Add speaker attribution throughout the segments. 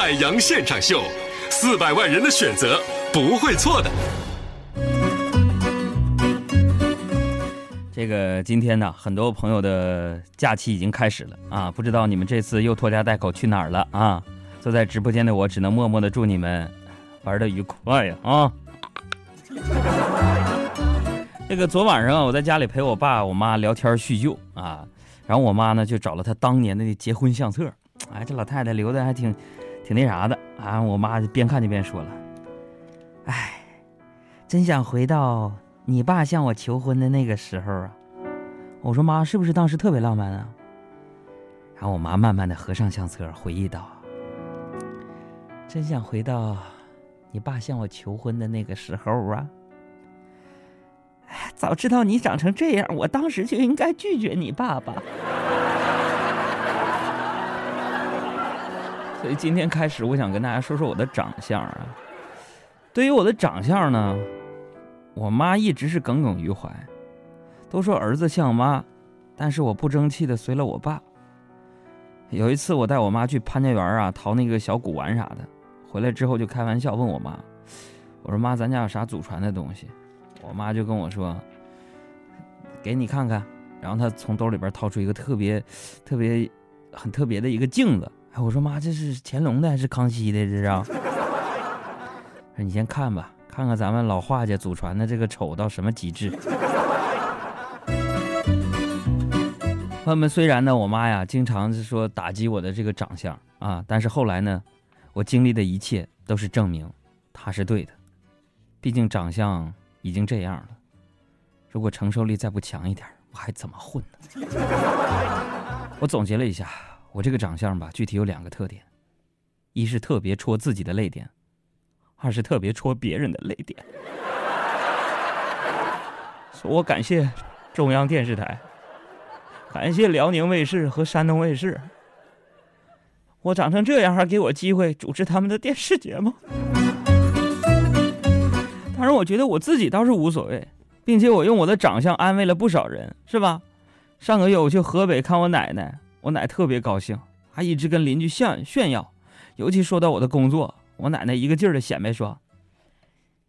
Speaker 1: 海洋现场秀，四百万人的选择不会错的。
Speaker 2: 这个今天呢，很多朋友的假期已经开始了啊，不知道你们这次又拖家带口去哪儿了啊？坐在直播间的我，只能默默的祝你们玩的愉快呀啊！这个昨晚上，我在家里陪我爸我妈聊天叙旧啊，然后我妈呢就找了她当年的那结婚相册，哎，这老太太留的还挺挺那啥的啊，我妈就边看就边说了，哎，真想回到你爸向我求婚的那个时候啊！我说妈，是不是当时特别浪漫啊？然后我妈慢慢的合上相册，回忆道：“真想回到你爸向我求婚的那个时候啊！哎，早知道你长成这样，我当时就应该拒绝你爸爸。”所以今天开始，我想跟大家说说我的长相啊。对于我的长相呢，我妈一直是耿耿于怀，都说儿子像妈，但是我不争气的随了我爸。有一次我带我妈去潘家园啊淘那个小古玩啥的，回来之后就开玩笑问我妈，我说妈，咱家有啥祖传的东西？我妈就跟我说，给你看看。然后她从兜里边掏出一个特别、特别、很特别的一个镜子。哎，我说妈，这是乾隆的还是康熙的？这是？说你先看吧，看看咱们老画家祖传的这个丑到什么极致。朋友们，虽然呢，我妈呀经常是说打击我的这个长相啊，但是后来呢，我经历的一切都是证明她是对的。毕竟长相已经这样了，如果承受力再不强一点，我还怎么混呢？我总结了一下。我这个长相吧，具体有两个特点：一是特别戳自己的泪点，二是特别戳别人的泪点。我感谢中央电视台，感谢辽宁卫视和山东卫视。我长成这样，还给我机会主持他们的电视节目。当然，我觉得我自己倒是无所谓，并且我用我的长相安慰了不少人，是吧？上个月我去河北看我奶奶。我奶特别高兴，还一直跟邻居炫炫耀，尤其说到我的工作，我奶奶一个劲儿的显摆说：“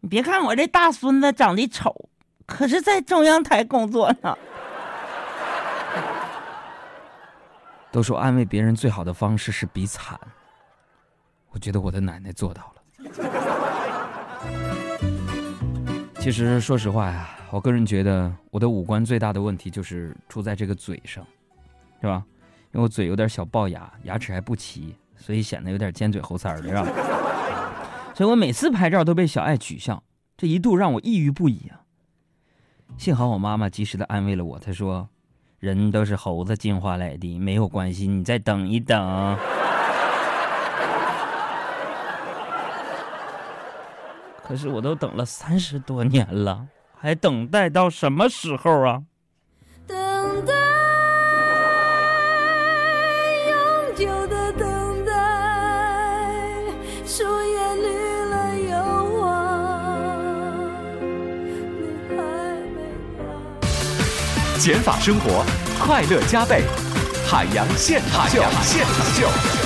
Speaker 2: 你别看我这大孙子长得丑，可是在中央台工作呢。”都说安慰别人最好的方式是比惨，我觉得我的奶奶做到了。其实说实话呀，我个人觉得我的五官最大的问题就是出在这个嘴上，是吧？因为我嘴有点小龅牙，牙齿还不齐，所以显得有点尖嘴猴腮的，是吧？所以我每次拍照都被小爱取笑，这一度让我抑郁不已啊。幸好我妈妈及时的安慰了我，她说：“人都是猴子进化来的，没有关系，你再等一等。”可是我都等了三十多年了，还等待到什么时候啊？
Speaker 1: 减法生活，快乐加倍。海洋现场秀，现场秀。